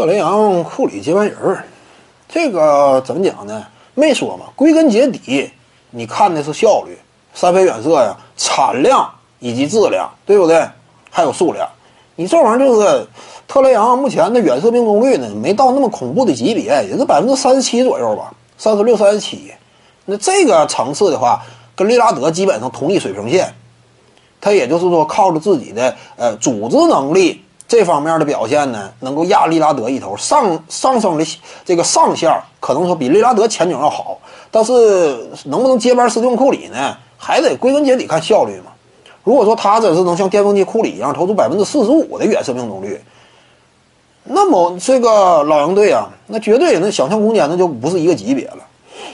特雷杨、库里接班人，这个怎么讲呢？没说嘛。归根结底，你看的是效率、三分远射呀、产量以及质量，对不对？还有数量。你这玩意儿就是特雷杨目前的远射命中率呢，没到那么恐怖的级别，也是百分之三十七左右吧，三十六、三十七。那这个层次的话，跟利拉德基本上同一水平线。他也就是说，靠着自己的呃组织能力这方面的表现呢，能够压利拉德一头，上上升的这个上限可能说比利拉德前景要好。但是能不能接班斯蒂芬库里呢？还得归根结底看效率嘛。如果说他真是能像巅峰期库里一样投出百分之四十五的远射命中率，那么这个老鹰队啊，那绝对那想象空间那就不是一个级别了。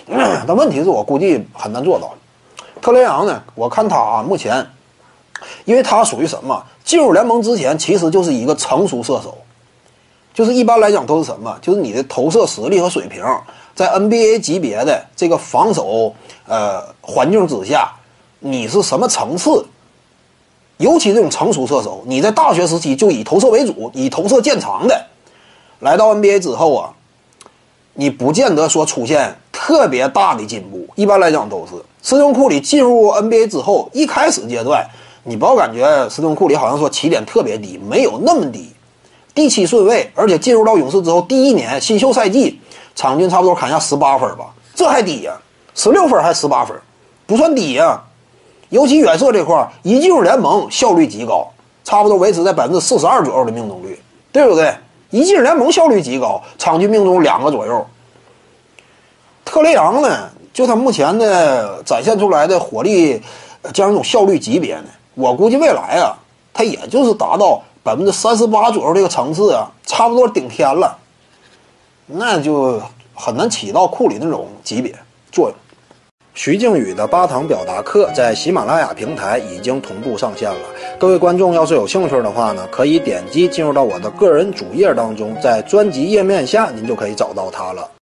但问题是我估计很难做到。特雷杨呢，我看他啊，目前。因为他属于什么？进入联盟之前，其实就是一个成熟射手，就是一般来讲都是什么？就是你的投射实力和水平，在 NBA 级别的这个防守呃环境之下，你是什么层次？尤其这种成熟射手，你在大学时期就以投射为主，以投射见长的，来到 NBA 之后啊，你不见得说出现特别大的进步。一般来讲都是斯通库里进入 NBA 之后，一开始阶段。你不要感觉斯通库里好像说起点特别低，没有那么低，第七顺位，而且进入到勇士之后第一年新秀赛季，场均差不多砍下十八分吧，这还低呀，十六分还十八分，不算低呀。尤其远射这块一进入联盟效率极高，差不多维持在百分之四十二左右的命中率，对不对？一进联盟效率极高，场均命中两个左右。特雷杨呢，就他目前的展现出来的火力这样一种效率级别呢？我估计未来啊，它也就是达到百分之三十八左右这个层次啊，差不多顶天了，那就很难起到库里那种级别作用。徐静宇的八堂表达课在喜马拉雅平台已经同步上线了，各位观众要是有兴趣的话呢，可以点击进入到我的个人主页当中，在专辑页面下您就可以找到它了。